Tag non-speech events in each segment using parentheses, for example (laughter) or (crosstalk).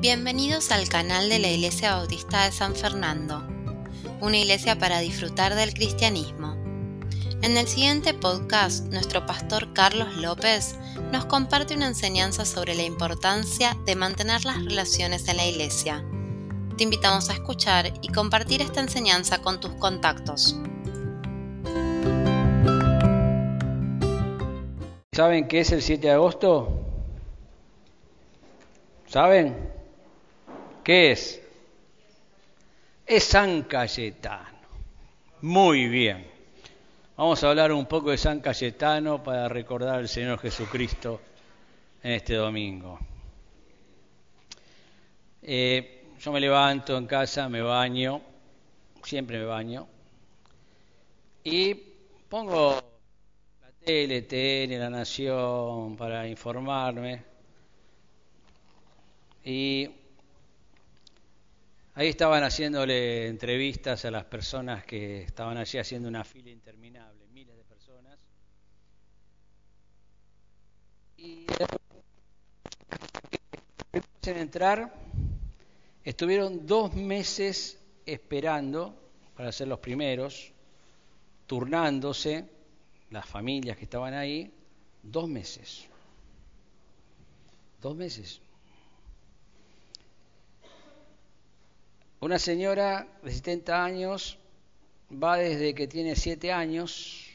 Bienvenidos al canal de la Iglesia Bautista de San Fernando, una iglesia para disfrutar del cristianismo. En el siguiente podcast, nuestro pastor Carlos López nos comparte una enseñanza sobre la importancia de mantener las relaciones en la iglesia. Te invitamos a escuchar y compartir esta enseñanza con tus contactos. ¿Saben qué es el 7 de agosto? ¿Saben? ¿Qué es? Es San Cayetano. Muy bien. Vamos a hablar un poco de San Cayetano para recordar al Señor Jesucristo en este domingo. Eh, yo me levanto en casa, me baño, siempre me baño, y pongo la tele, TN, La Nación para informarme. Y Ahí estaban haciéndole entrevistas a las personas que estaban allí haciendo una fila interminable, miles de personas. Y en entrar, estuvieron dos meses esperando para ser los primeros, turnándose las familias que estaban ahí, dos meses. Dos meses. Una señora de 70 años va desde que tiene 7 años,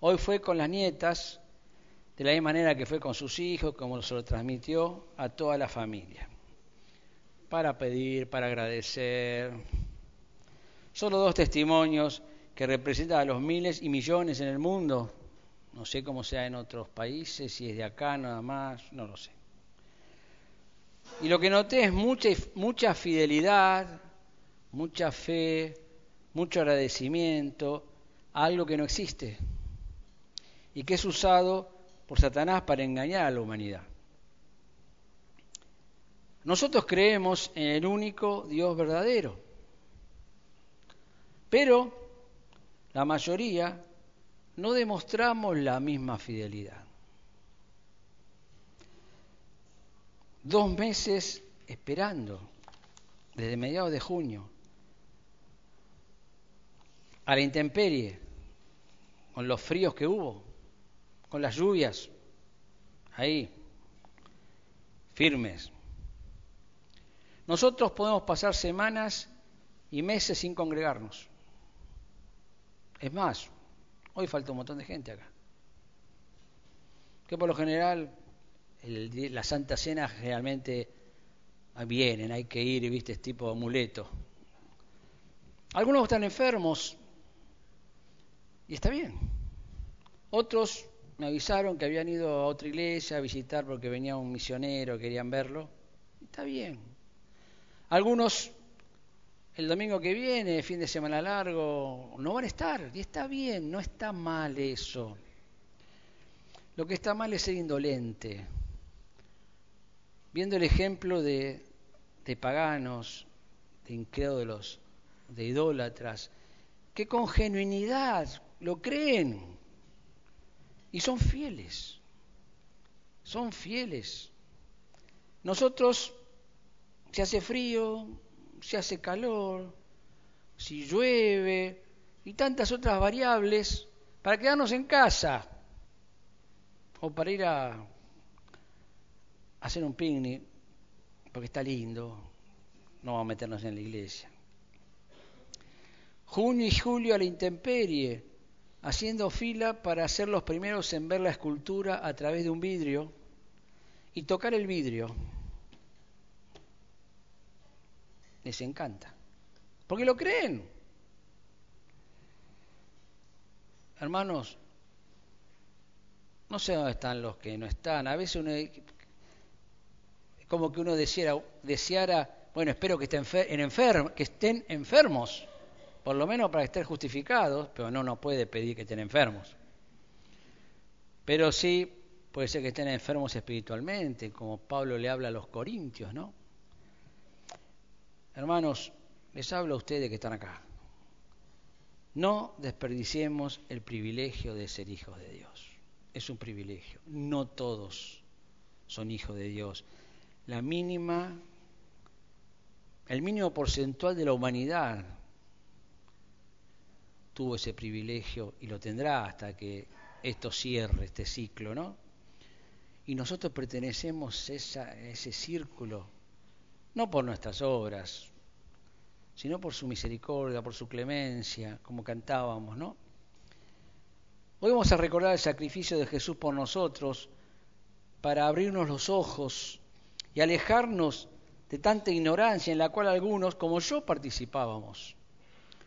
hoy fue con las nietas, de la misma manera que fue con sus hijos, como se lo transmitió a toda la familia, para pedir, para agradecer. Solo dos testimonios que representan a los miles y millones en el mundo. No sé cómo sea en otros países, si es de acá nada más, no lo sé. Y lo que noté es mucha, mucha fidelidad, mucha fe, mucho agradecimiento a algo que no existe y que es usado por Satanás para engañar a la humanidad. Nosotros creemos en el único Dios verdadero, pero la mayoría no demostramos la misma fidelidad. Dos meses esperando, desde mediados de junio, a la intemperie, con los fríos que hubo, con las lluvias, ahí, firmes. Nosotros podemos pasar semanas y meses sin congregarnos. Es más, hoy falta un montón de gente acá. Que por lo general la Santa Cena realmente vienen, hay que ir, viste, es tipo amuleto. Algunos están enfermos y está bien. Otros me avisaron que habían ido a otra iglesia a visitar porque venía un misionero, querían verlo. Está bien. Algunos el domingo que viene, fin de semana largo, no van a estar. Y está bien, no está mal eso. Lo que está mal es ser indolente viendo el ejemplo de, paganos, de incrédulos, de idólatras, que con genuinidad lo creen y son fieles, son fieles. Nosotros, si hace frío, si hace calor, si llueve y tantas otras variables, para quedarnos en casa o para ir a hacer un picnic, porque está lindo, no vamos a meternos en la iglesia. Junio y julio a la intemperie, haciendo fila para ser los primeros en ver la escultura a través de un vidrio y tocar el vidrio. Les encanta, porque lo creen. Hermanos, no sé dónde están los que no están. A veces uno como que uno deseara, deseara bueno, espero que estén, que estén enfermos, por lo menos para estar justificados, pero no nos puede pedir que estén enfermos. Pero sí puede ser que estén enfermos espiritualmente, como Pablo le habla a los corintios, ¿no? Hermanos, les hablo a ustedes que están acá. No desperdiciemos el privilegio de ser hijos de Dios. Es un privilegio. No todos son hijos de Dios la mínima el mínimo porcentual de la humanidad tuvo ese privilegio y lo tendrá hasta que esto cierre, este ciclo, ¿no? Y nosotros pertenecemos a ese círculo, no por nuestras obras, sino por su misericordia, por su clemencia, como cantábamos, ¿no? Hoy vamos a recordar el sacrificio de Jesús por nosotros para abrirnos los ojos y alejarnos de tanta ignorancia en la cual algunos, como yo, participábamos.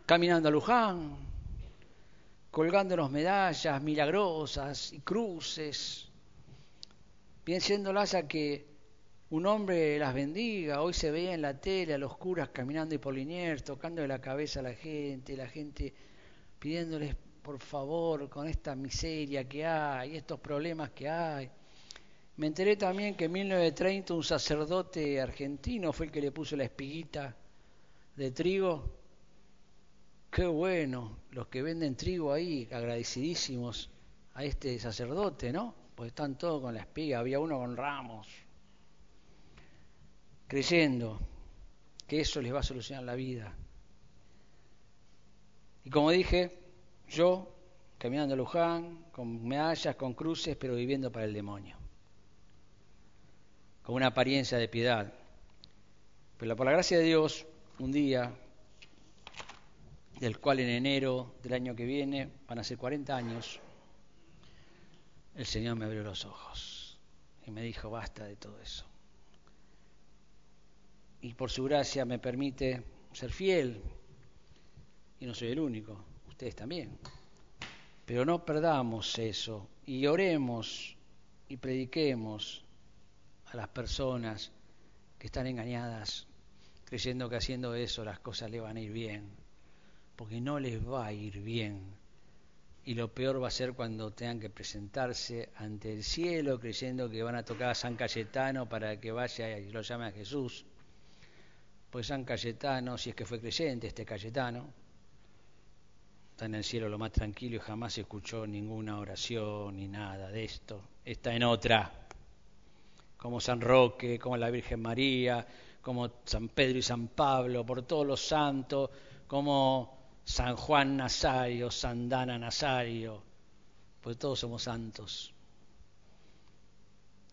Caminando a Luján, colgándonos medallas milagrosas y cruces, piensiéndolas a que un hombre las bendiga. Hoy se veía en la tele a los curas caminando y Polinier, tocando de la cabeza a la gente, la gente pidiéndoles por favor con esta miseria que hay, estos problemas que hay. Me enteré también que en 1930 un sacerdote argentino fue el que le puso la espiguita de trigo. Qué bueno, los que venden trigo ahí, agradecidísimos a este sacerdote, ¿no? Pues están todos con la espiga, había uno con ramos creyendo que eso les va a solucionar la vida. Y como dije, yo caminando a Luján, con medallas, con cruces, pero viviendo para el demonio, con una apariencia de piedad. Pero por la gracia de Dios, un día, del cual en enero del año que viene van a ser 40 años, el Señor me abrió los ojos y me dijo, basta de todo eso y por su gracia me permite ser fiel. Y no soy el único, ustedes también. Pero no perdamos eso y oremos y prediquemos a las personas que están engañadas, creyendo que haciendo eso las cosas le van a ir bien, porque no les va a ir bien. Y lo peor va a ser cuando tengan que presentarse ante el cielo creyendo que van a tocar a San Cayetano para que vaya y lo llame a Jesús pues San Cayetano, si es que fue creyente este Cayetano, está en el cielo lo más tranquilo y jamás escuchó ninguna oración ni nada de esto. Está en otra, como San Roque, como la Virgen María, como San Pedro y San Pablo, por todos los santos, como San Juan Nazario, San Dana Nazario, pues todos somos santos.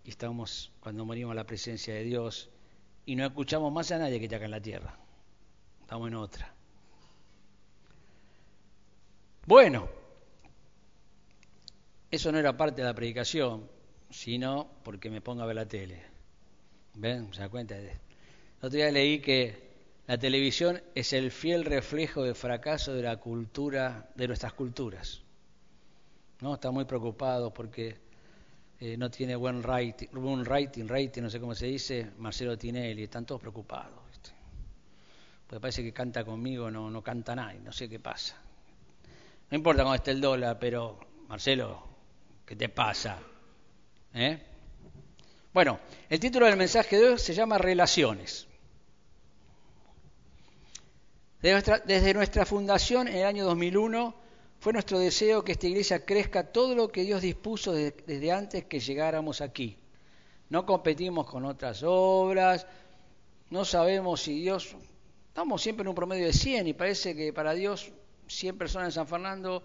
Y estamos, cuando morimos a la presencia de Dios, y no escuchamos más a nadie que está acá en la tierra. Estamos en otra. Bueno, eso no era parte de la predicación, sino porque me pongo a ver la tele. ¿Ven? ¿Se da cuenta? El otro día leí que la televisión es el fiel reflejo de fracaso de la cultura, de nuestras culturas. ¿No? Está muy preocupado porque eh, no tiene buen rating, buen rating, rating, no sé cómo se dice, Marcelo Tinelli, están todos preocupados. Pues parece que canta conmigo, no, no canta nadie, no sé qué pasa. No importa cómo esté el dólar, pero Marcelo, ¿qué te pasa? ¿Eh? Bueno, el título del mensaje de hoy se llama Relaciones. desde nuestra fundación en el año 2001 fue nuestro deseo que esta iglesia crezca todo lo que Dios dispuso desde antes que llegáramos aquí. No competimos con otras obras, no sabemos si Dios... Estamos siempre en un promedio de 100 y parece que para Dios 100 personas en San Fernando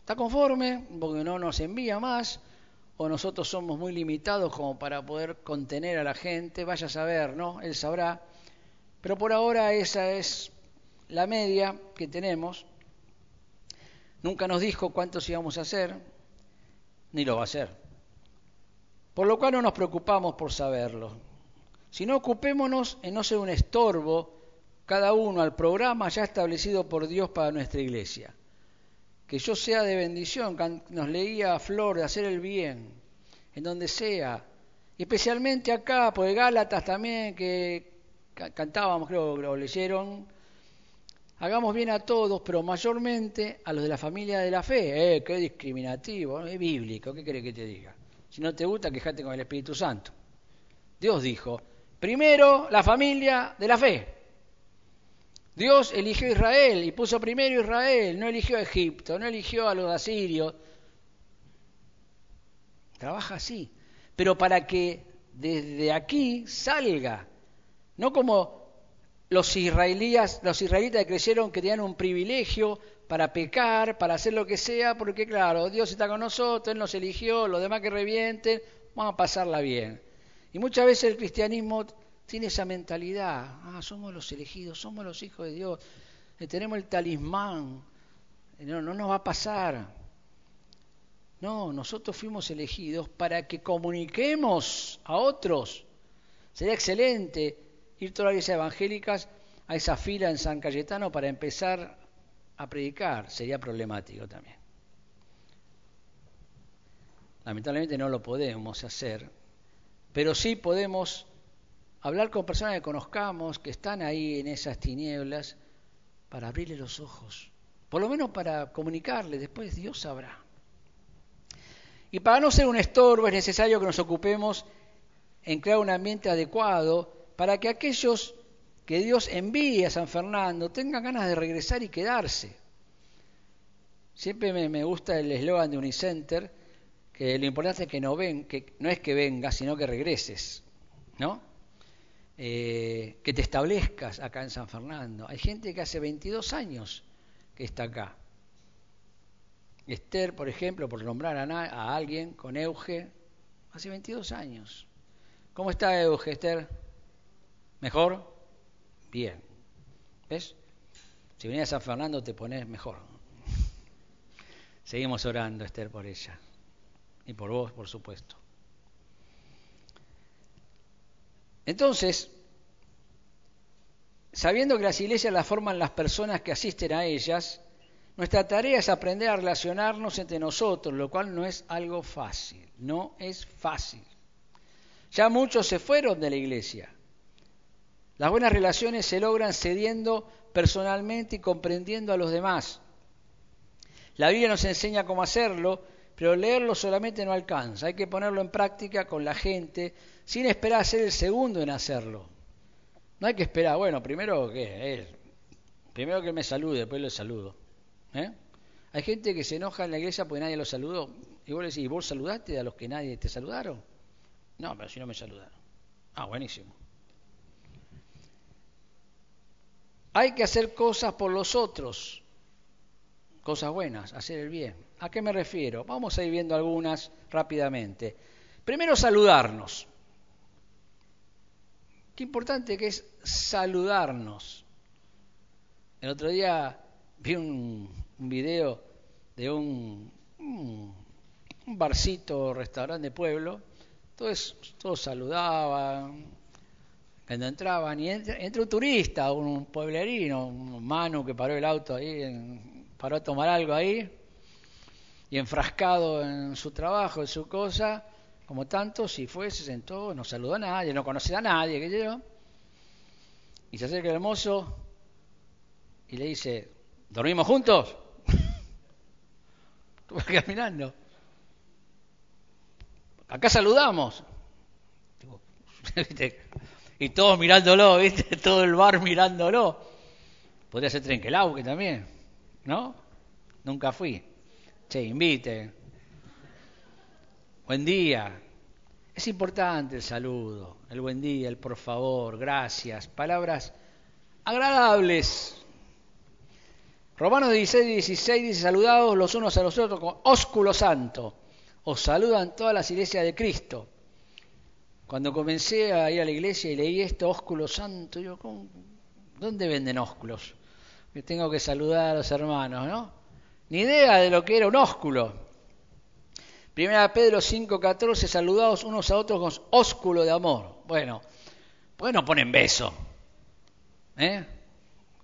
está conforme porque no nos envía más o nosotros somos muy limitados como para poder contener a la gente, vaya a saber, ¿no? Él sabrá. Pero por ahora esa es la media que tenemos Nunca nos dijo cuántos íbamos a hacer, ni lo va a hacer. Por lo cual no nos preocupamos por saberlo. Sino ocupémonos en no ser un estorbo cada uno al programa ya establecido por Dios para nuestra iglesia. Que yo sea de bendición, nos leía Flor de hacer el bien, en donde sea. Y especialmente acá, por Gálatas también, que cantábamos, creo lo leyeron, hagamos bien a todos, pero mayormente a los de la familia de la fe. Eh, qué discriminativo, es bíblico, ¿qué quiere que te diga? Si no te gusta, quejate con el Espíritu Santo. Dios dijo, primero la familia de la fe. Dios eligió a Israel y puso primero Israel, no eligió a Egipto, no eligió a los asirios. Trabaja así, pero para que desde aquí salga, no como los israelíes, los israelitas creyeron que tenían un privilegio para pecar, para hacer lo que sea, porque claro, Dios está con nosotros, Él nos eligió, los demás que revienten, vamos a pasarla bien. Y muchas veces el cristianismo tiene esa mentalidad, ah, somos los elegidos, somos los hijos de Dios, eh, tenemos el talismán, eh, no, no nos va a pasar. No, nosotros fuimos elegidos para que comuniquemos a otros. Sería excelente ir todas las iglesias evangélicas a esa fila en San Cayetano para empezar a predicar. Sería problemático también. Lamentablemente no lo podemos hacer, pero sí podemos hablar con personas que conozcamos, que están ahí en esas tinieblas, para abrirle los ojos. Por lo menos para comunicarle, después Dios sabrá. Y para no ser un estorbo es necesario que nos ocupemos en crear un ambiente adecuado para que aquellos que Dios envíe a San Fernando tengan ganas de regresar y quedarse. Siempre me, gusta el eslogan de Unicenter, que lo importante es que no ven, que no es que vengas, sino que regreses, ¿no? Eh, que te establezcas acá en San Fernando. Hay gente que hace 22 años que está acá. Esther, por ejemplo, por nombrar a, alguien con Euge, hace 22 años. ¿Cómo está Euge, Esther? ¿Mejor? Bien. ¿Ves? Si venís a San Fernando te pones mejor. (laughs) Seguimos orando, Esther, por ella. Y por vos, por supuesto. Entonces, sabiendo que las iglesias las forman las personas que asisten a ellas, nuestra tarea es aprender a relacionarnos entre nosotros, lo cual no es algo fácil, no es fácil. Ya muchos se fueron de la iglesia. Las buenas relaciones se logran cediendo personalmente y comprendiendo a los demás. La Biblia nos enseña cómo hacerlo, pero leerlo solamente no alcanza. Hay que ponerlo en práctica con la gente sin esperar a ser el segundo en hacerlo. No hay que esperar, bueno, primero que él, primero que me salude, después le saludo. ¿Eh? Hay gente que se enoja en la iglesia porque nadie lo saludó. Y vos le decís, ¿vos saludaste a los que nadie te saludaron? No, pero si no me saludaron. Ah, buenísimo. Hay que hacer cosas por los otros, cosas buenas, hacer el bien. ¿A qué me refiero? Vamos a ir viendo algunas rápidamente. Primero, saludarnos. Qué importante que es saludarnos. El otro día vi un, video de un, barcito, restaurante de pueblo, todos, todos saludaban cuando entraban, y entra, un turista, un pueblerino, un mano que paró el auto ahí, paró a tomar algo ahí, y enfrascado en su trabajo, en su cosa, como tantos, y fue, se sentó, no saludó a nadie, no conocía a nadie, que yo, y se acerca el mozo y le dice, ¿Dormimos juntos? (laughs) Estuve caminando. Acá saludamos. (laughs) y todos mirándolo, ¿viste? (laughs) Todo el bar mirándolo. Podría ser Trenquelauque también, ¿no? Nunca fui. Che, invite. Buen día. Es importante el saludo, el buen día, el por favor, gracias, palabras agradables Romanos 16, 16 dice, saludados los unos a los otros con ósculo santo. Os saludan todas las iglesias de Cristo. Cuando comencé a ir a la iglesia y leí esto, ósculo santo, yo, ¿dónde venden ósculos? Que tengo que saludar a los hermanos, ¿no? Ni idea de lo que era un ósculo. Primera Pedro 5:14, saludados unos a otros con ósculo de amor. Bueno, pues no ponen beso. ¿Eh?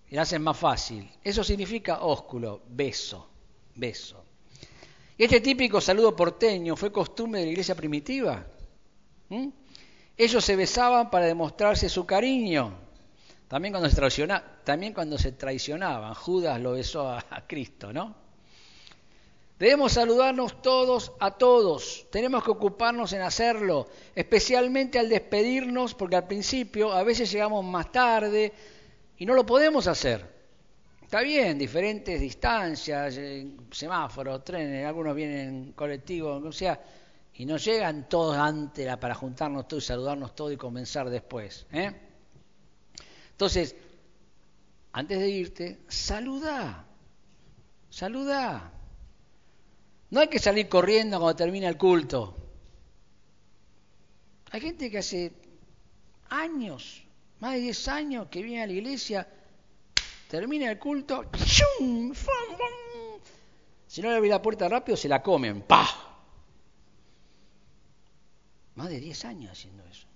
y hacen más fácil. Eso significa ósculo, beso, beso. Y este típico saludo porteño fue costumbre de la iglesia primitiva. Ellos se besaban para demostrarse su cariño. También cuando se, también cuando se traicionaban, Judas lo besó a Cristo, ¿no? Debemos saludarnos todos a todos, tenemos que ocuparnos en hacerlo, especialmente al despedirnos, porque al principio a veces llegamos más tarde, y no lo podemos hacer. Está bien, diferentes distancias, eh, semáforos, trenes, algunos vienen colectivos, o sea, y no llegan todos antes para juntarnos todos y saludarnos todos y comenzar después. ¿eh? Entonces, antes de irte, saluda, saluda. No hay que salir corriendo cuando termina el culto. Hay gente que hace años, más de 10 años, que viene a la iglesia, termina el culto, si no le abre la puerta rápido, se la comen, ¡pah! Más de 10 años haciendo eso,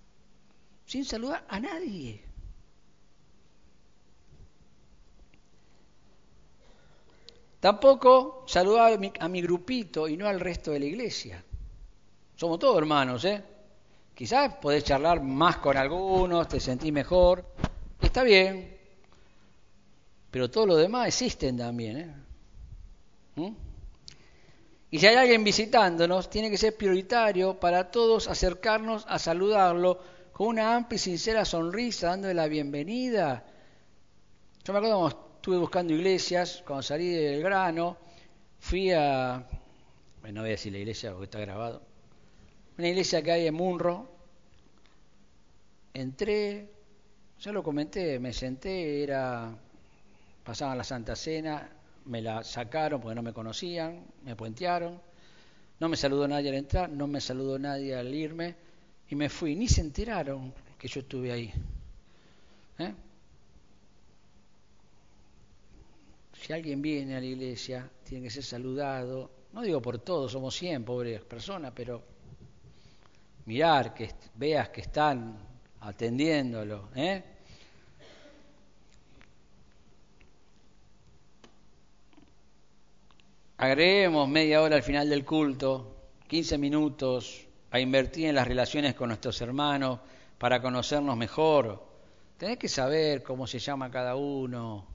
sin saludar a nadie. Tampoco saludar a mi, grupito y no al resto de la iglesia. Somos todos hermanos, ¿eh? Quizás podés charlar más con algunos, te sentís mejor, está bien, pero todo lo demás existen también, ¿eh? ¿Mm? Y si hay alguien visitándonos, tiene que ser prioritario para todos acercarnos a saludarlo con una amplia y sincera sonrisa, dándole la bienvenida. Yo me acuerdo estuve buscando iglesias, cuando salí del grano, fui a, no voy a decir la iglesia porque está grabado, una iglesia que hay en Munro, entré, ya lo comenté, me senté, era, pasaban la Santa Cena, me la sacaron porque no me conocían, me puentearon, no me saludó nadie al entrar, no me saludó nadie al irme, y me fui, ni se enteraron que yo estuve ahí. ¿Eh? Si alguien viene a la iglesia, tiene que ser saludado. No digo por todos, somos 100 pobres personas, pero mirar, que veas que están atendiéndolo. ¿eh? Agreguemos media hora al final del culto, 15 minutos a invertir en las relaciones con nuestros hermanos para conocernos mejor. Tenés que saber cómo se llama cada uno,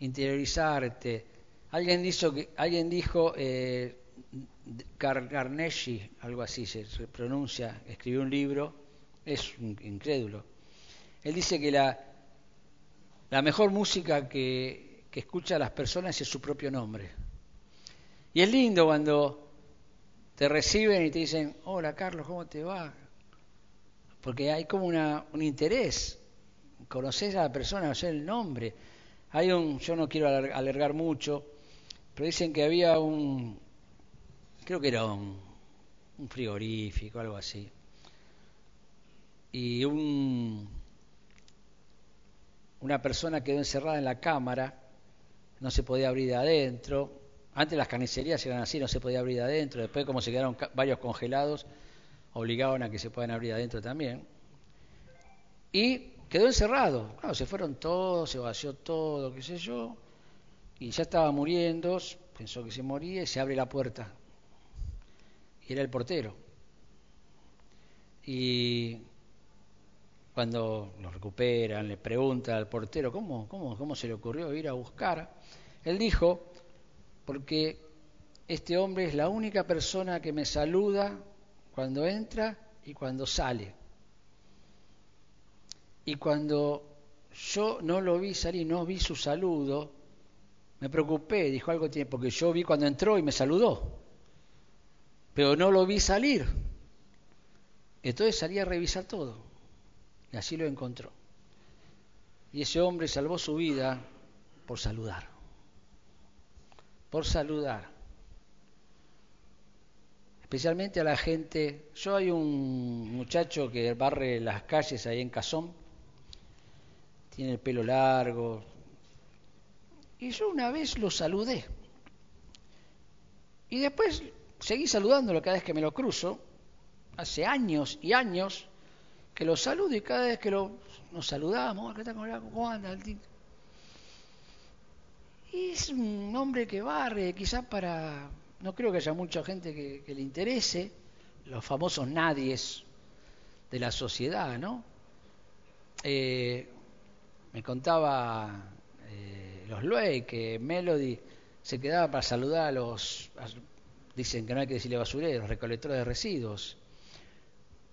interiorizarte. Alguien, dijo, alguien dijo eh, algo así se, pronuncia, escribió un libro, es un incrédulo. Él dice que la, la mejor música que, que escucha a las personas es su propio nombre. Y es lindo cuando te reciben y te dicen, hola Carlos, ¿cómo te va? Porque hay como una, un interés, conoces a la persona, conocer el nombre. Hay un, yo no quiero alargar mucho, pero dicen que había un, creo que era un, un frigorífico, algo así. Y un, una persona quedó encerrada en la cámara, no se podía abrir de adentro. Antes las carnicerías eran así, no se podía abrir de adentro. Después, como se quedaron varios congelados, obligaban a que se puedan abrir de adentro también. Y quedó encerrado. Claro, se fueron todos, se vació todo, qué sé yo, y ya estaba muriendo, pensó que se moría y se abre la puerta. Y era el portero. Y cuando lo recuperan, le pregunta al portero, ¿cómo, cómo, cómo se le ocurrió ir a buscar? Él dijo, porque este hombre es la única persona que me saluda cuando entra y cuando sale. Y cuando yo no lo vi salir, no vi su saludo, me preocupé, dijo algo tiene, porque yo vi cuando entró y me saludó, pero no lo vi salir. Entonces salí a revisar todo y así lo encontró. Y ese hombre salvó su vida por saludar, por saludar. Especialmente a la gente. Yo hay un muchacho que barre las calles ahí en Cazón, tiene el pelo largo. Y yo una vez lo saludé. Y después seguí saludándolo cada vez que me lo cruzo. Hace años y años que lo saludo y cada vez que lo, nos saludamos, ¿cómo anda? Y es un hombre que barre, quizás para... No creo que haya mucha gente que, que le interese, los famosos nadies de la sociedad, ¿no? Eh, me contaba eh, los Luey que Melody se quedaba para saludar a los, dicen que no hay que decirle basureros, recolectores de residuos.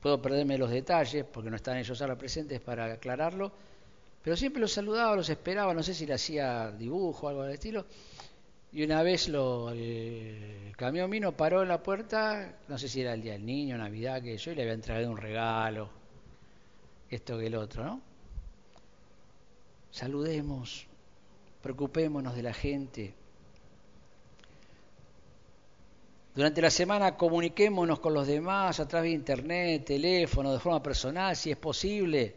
Puedo perderme los detalles porque no están ellos ahora presentes para aclararlo, pero siempre los saludaba, los esperaba, no sé si le hacía dibujo o algo del estilo. Y una vez lo, el camión vino, paró en la puerta, no sé si era el día del niño, Navidad, que yo, y le había entregado un regalo, esto que el otro, ¿no? Saludemos, preocupémonos de la gente. Durante la semana comuniquémonos con los demás a través de internet, teléfono, de forma personal, si es posible.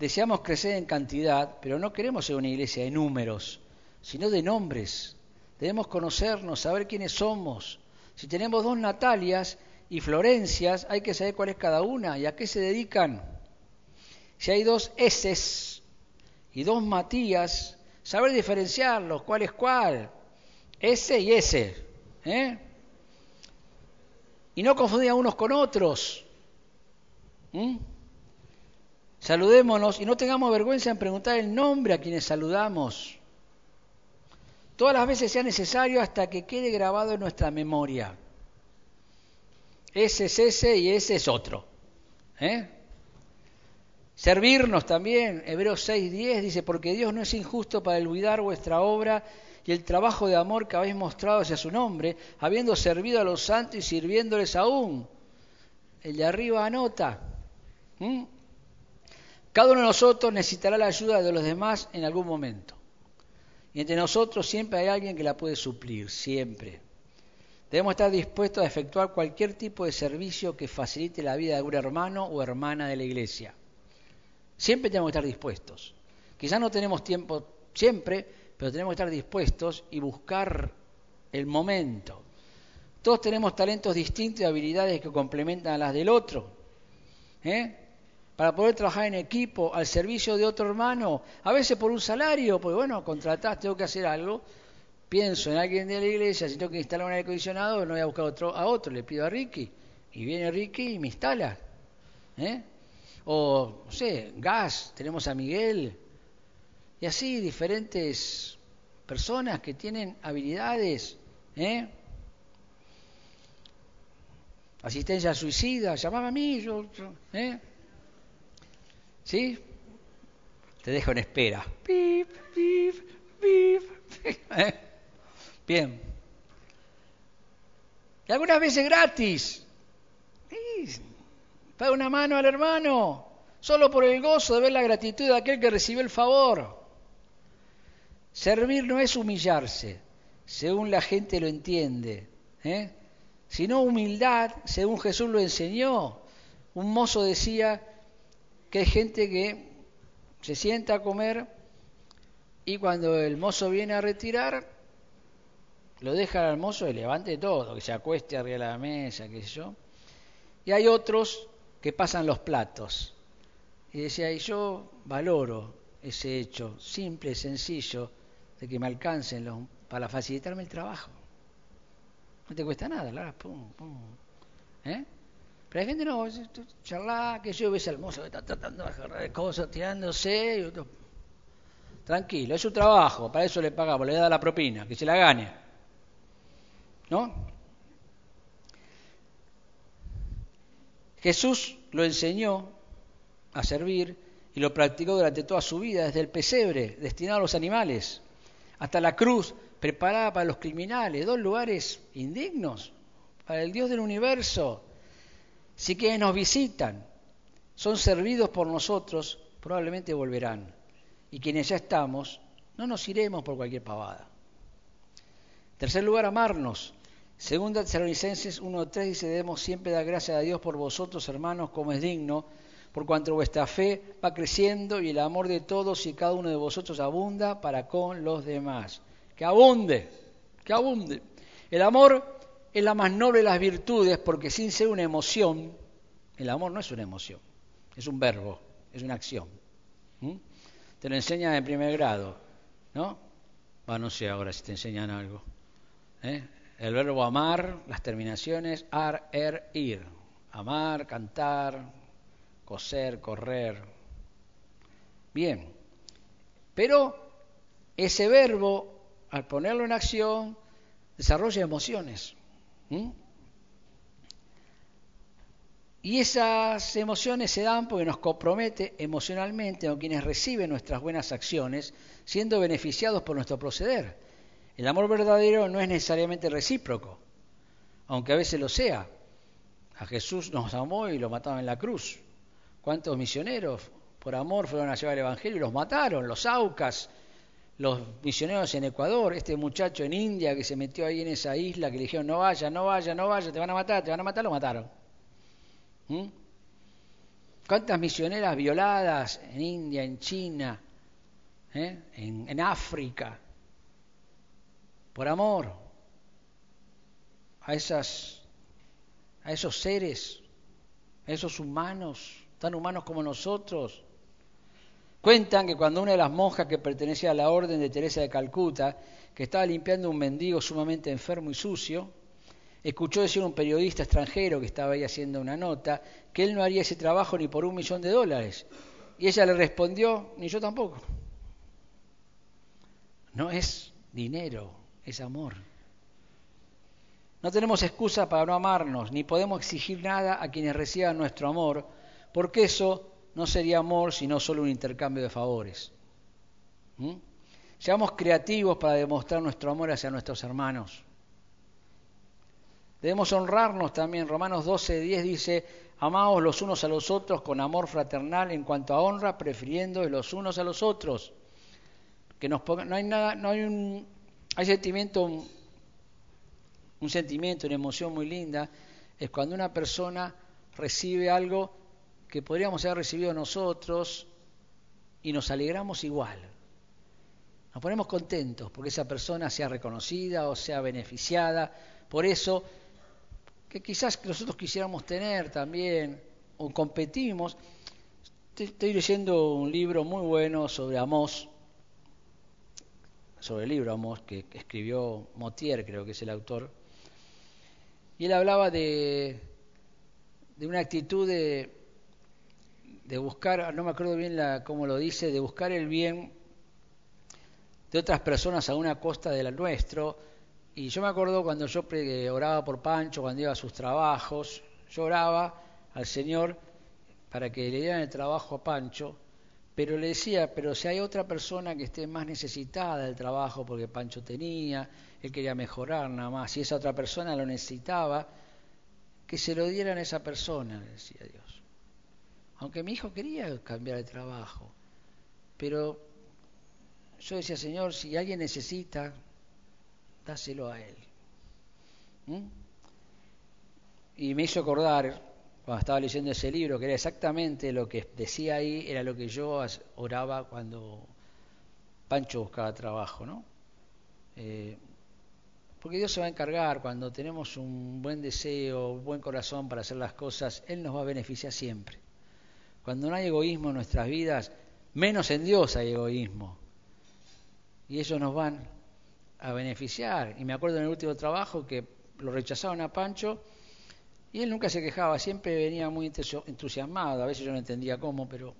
Deseamos crecer en cantidad, pero no queremos ser una iglesia de números, sino de nombres. Debemos conocernos, saber quiénes somos. Si tenemos dos Natalias y Florencias, hay que saber cuál es cada una y a qué se dedican. Si hay dos Eses y dos Matías, saber diferenciarlos, cuál es cuál. Ese y ese. ¿eh? Y no confundir a unos con otros. Saludémonos y no tengamos vergüenza en preguntar el nombre a quienes saludamos. Todas las veces sea necesario hasta que quede grabado en nuestra memoria. Ese es ese y ese es otro. ¿eh? Servirnos también, Hebreos 6:10 dice, porque Dios no es injusto para olvidar vuestra obra y el trabajo de amor que habéis mostrado hacia su nombre, habiendo servido a los santos y sirviéndoles aún. El de arriba anota. Cada uno de nosotros necesitará la ayuda de los demás en algún momento. Y entre nosotros siempre hay alguien que la puede suplir, siempre. Debemos estar dispuestos a efectuar cualquier tipo de servicio que facilite la vida de un hermano o hermana de la iglesia. Siempre tenemos que estar dispuestos. Quizás no tenemos tiempo siempre, pero tenemos que estar dispuestos y buscar el momento. Todos tenemos talentos distintos y habilidades que complementan a las del otro. ¿eh? Para poder trabajar en equipo al servicio de otro hermano, a veces por un salario, pues bueno, contratás, tengo que hacer algo, pienso en alguien de la iglesia, si tengo que instalar un aire acondicionado, no voy a buscar otro, a otro, le pido a Ricky, y viene Ricky y me instala. ¿eh? O, no sé, gas, tenemos a Miguel, y así diferentes personas que tienen habilidades. ¿eh? Asistencia suicida, llamaba a mí, yo, ¿eh? ¿Sí? Te dejo en espera. Pip, pip, pip. (laughs) ¿Eh? Bien. Y algunas veces gratis. Paga una mano al hermano, solo por el gozo de ver la gratitud de aquel que recibió el favor. Servir no es humillarse, según la gente lo entiende, ¿eh? sino humildad, según Jesús lo enseñó. Un mozo decía que hay gente que se sienta a comer y cuando el mozo viene a retirar, lo deja al mozo y levante todo, que se acueste arriba de la mesa, qué sé yo. Y hay otros que pasan los platos. Y decía, y yo valoro ese hecho, simple, sencillo, de que me alcancen para facilitarme el trabajo. No te cuesta nada, la pum, pum. ¿Eh? Pero hay gente no, charla, que yo ves al mozo que está tratando de agarrar cosas, tirándose. Tranquilo, es su trabajo, para eso le pagamos, le da la propina, que se la gane. ¿No? Jesús lo enseñó a servir y lo practicó durante toda su vida, desde el pesebre, destinado a los animales hasta la cruz preparada para los criminales, dos lugares indignos para el Dios del universo. Si quienes nos visitan son servidos por nosotros, probablemente volverán. Y quienes ya estamos, no nos iremos por cualquier pavada. tercer lugar, amarnos. Segunda Tesalonicenses 1.3 dice, debemos siempre dar gracias a Dios por vosotros, hermanos, como es digno, por cuanto vuestra fe va creciendo y el amor de todos y cada uno de vosotros abunda para con los demás. Que abunde, que abunde. El amor es la más noble de las virtudes porque sin ser una emoción, el amor no es una emoción, es un verbo, es una acción. Te lo enseñan en primer grado, ¿no? no sé ahora si te enseñan algo. ¿eh? El verbo amar, las terminaciones, ar, er, ir. Amar, cantar, coser, correr. Bien, pero ese verbo, al ponerlo en acción, desarrolla emociones. Y esas emociones se dan porque nos compromete emocionalmente con quienes reciben nuestras buenas acciones, siendo beneficiados por nuestro proceder. El amor verdadero no es necesariamente recíproco, aunque a veces lo sea. A Jesús nos amó y lo mataron en la cruz. ¿Cuántos misioneros por amor fueron a llevar el Evangelio y los mataron, los Aucas, los misioneros en Ecuador, este muchacho en India que se metió ahí en esa isla, que le dijeron no vaya, no vaya, no vaya, te van a matar, te van a matar, lo mataron. ¿Mm? ¿Cuántas misioneras violadas en India, en China, ¿eh? en, en África? Por amor a, esas, a esos seres, a esos humanos, tan humanos como nosotros. Cuentan que cuando una de las monjas que pertenecía a la orden de Teresa de Calcuta, que estaba limpiando un mendigo sumamente enfermo y sucio, escuchó decir a un periodista extranjero que estaba ahí haciendo una nota que él no haría ese trabajo ni por un millón de dólares. Y ella le respondió, ni yo tampoco. No es dinero, es amor. No tenemos excusa para no amarnos, ni podemos exigir nada a quienes reciban nuestro amor, porque eso no sería amor sino solo un intercambio de favores. ¿Mm? Seamos creativos para demostrar nuestro amor hacia nuestros hermanos. Debemos honrarnos también. Romanos 12, 10 dice, amaos los unos a los otros con amor fraternal en cuanto a honra, prefiriendo los unos a los otros. Que nos no hay nada, no hay un hay sentimiento un sentimiento, una emoción muy linda, es cuando una persona recibe algo que podríamos haber recibido nosotros y nos alegramos igual. Nos ponemos contentos porque esa persona sea reconocida o sea beneficiada. Por eso, que quizás nosotros quisiéramos tener también, o competimos. Estoy leyendo un libro muy bueno sobre Amós, sobre el libro que escribió Motier, creo que es el autor, y él hablaba de, de una actitud de, de, buscar, no me acuerdo bien la, cómo lo dice, de buscar el bien de otras personas a una costa de la nuestro. Y yo me acuerdo cuando yo oraba por Pancho, cuando iba a sus trabajos, yo oraba al Señor para que le dieran el trabajo a Pancho, pero le decía, pero si hay otra persona que esté más necesitada del trabajo porque Pancho tenía, él quería mejorar nada más, si esa otra persona lo necesitaba, que se lo dieran a esa persona, le decía Dios. Aunque mi hijo quería cambiar de trabajo, pero yo decía, Señor, si alguien necesita, dáselo a él. Y me hizo acordar, cuando estaba leyendo ese libro, que era exactamente lo que decía ahí, era lo que yo oraba cuando Pancho buscaba trabajo, ¿no? Eh, porque Dios se va a encargar cuando tenemos un buen deseo, un buen corazón para hacer las cosas, Él nos va a beneficiar siempre. Cuando no hay egoísmo en nuestras vidas, menos en Dios hay egoísmo. Y ellos nos van a beneficiar. Y me acuerdo en el último trabajo que lo rechazaron a Pancho y él nunca se quejaba, siempre venía muy entusiasmado, a veces yo no entendía cómo, pero...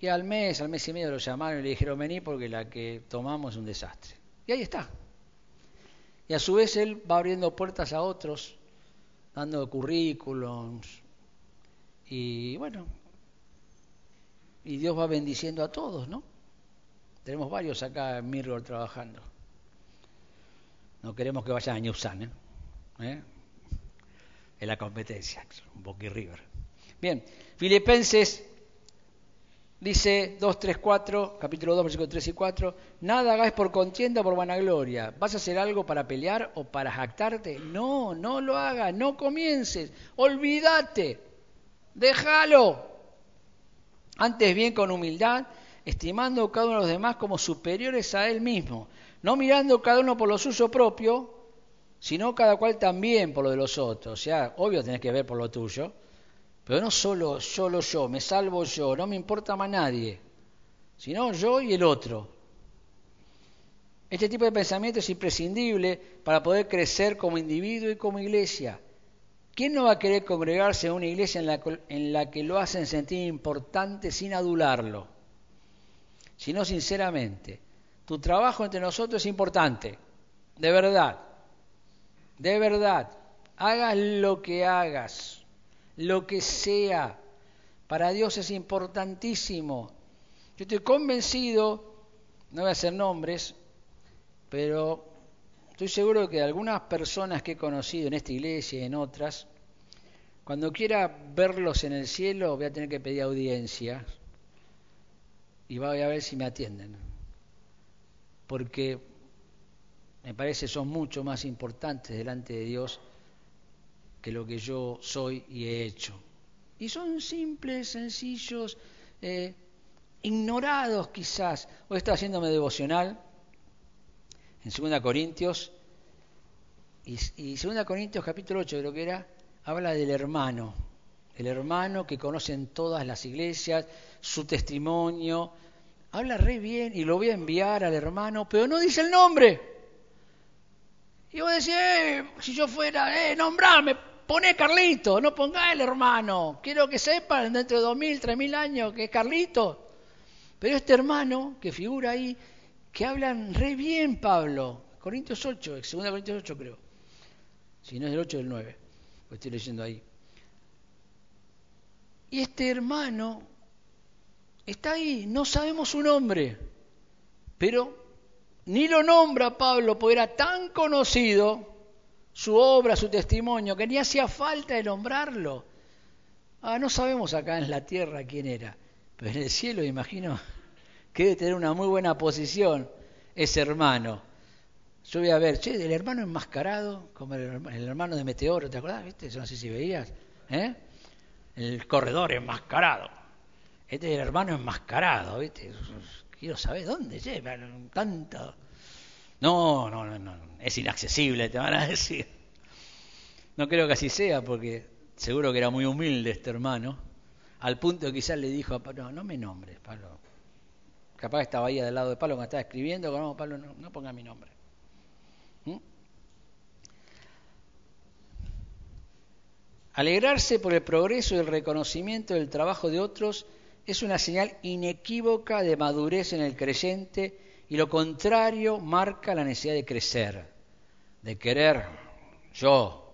Y al mes, al mes y medio lo llamaron y le dijeron, vení porque la que tomamos es un desastre. Y ahí está, y a su vez él va abriendo puertas a otros, dando currículums. Y bueno, y Dios va bendiciendo a todos, ¿no? Tenemos varios acá en Mirror trabajando. No queremos que vayan a Newsan, ¿eh? ¿eh? En la competencia, un Boqui River. Bien, Filipenses Dice 2, 3, 4, capítulo 2, versículos 3 y 4, nada hagáis por contienda o por vanagloria. ¿Vas a hacer algo para pelear o para jactarte? No, no lo hagas, no comiences, olvídate, déjalo. Antes bien con humildad, estimando cada uno de los demás como superiores a él mismo, no mirando cada uno por lo suyo propio, sino cada cual también por lo de los otros. O sea, obvio tenés que ver por lo tuyo, pero no solo, solo yo, me salvo yo, no me importa más nadie, sino yo y el otro. Este tipo de pensamiento es imprescindible para poder crecer como individuo y como iglesia. ¿Quién no va a querer congregarse en una iglesia en la, en la que lo hacen sentir importante sin adularlo? Sino sinceramente, tu trabajo entre nosotros es importante, de verdad, de verdad. Hagas lo que hagas lo que sea. Para Dios es importantísimo. Yo estoy convencido, no voy a hacer nombres, pero estoy seguro que algunas personas que he conocido en esta iglesia y en otras, cuando quiera verlos en el cielo voy a tener que pedir audiencia, y voy a ver si me atienden. Porque me parece son mucho más importantes delante de Dios que lo que yo soy y he hecho. Y son simples, sencillos, eh, ignorados quizás. Hoy estaba haciéndome devocional en 2 Corintios, y, y 2 Corintios capítulo 8 creo que era, habla del hermano, el hermano que conocen todas las iglesias, su testimonio, habla re bien y lo voy a enviar al hermano, pero no dice el nombre. Y vos decís, eh, si yo fuera, eh, nombrame, poné Carlito, no ponga el hermano. Quiero que sepan dentro de dos mil, tres mil años que es Carlito. Pero este hermano que figura ahí, que hablan re bien Pablo, Corintios 8, 2 Corintios 8 creo. Si no es del 8 del 9, lo estoy leyendo ahí. Y este hermano está ahí, no sabemos su nombre, pero ni lo nombra Pablo porque era tan conocido su obra, su testimonio, que ni hacía falta de nombrarlo. Ah, no sabemos acá en la tierra quién era, pero en el cielo imagino que debe tener una muy buena posición ese hermano. Yo voy a ver, che, el hermano enmascarado, como el, hermano de Meteoro, ¿te acordás? ¿Viste? Yo no sé si veías. ¿eh? El corredor enmascarado. Este es el hermano enmascarado, ¿viste? Quiero saber dónde lleva tanto. No, no, no, no, es inaccesible, te van a decir. No creo que así sea, porque seguro que era muy humilde este hermano, al punto que quizás le dijo a Pablo, no, no me nombres, Pablo. Capaz estaba ahí del lado de Pablo cuando estaba escribiendo, no, Pablo, no, no ponga mi nombre. ¿Mm? Alegrarse por el progreso y el reconocimiento del trabajo de otros es una señal inequívoca de madurez en el creyente y lo contrario marca la necesidad de crecer, de querer yo.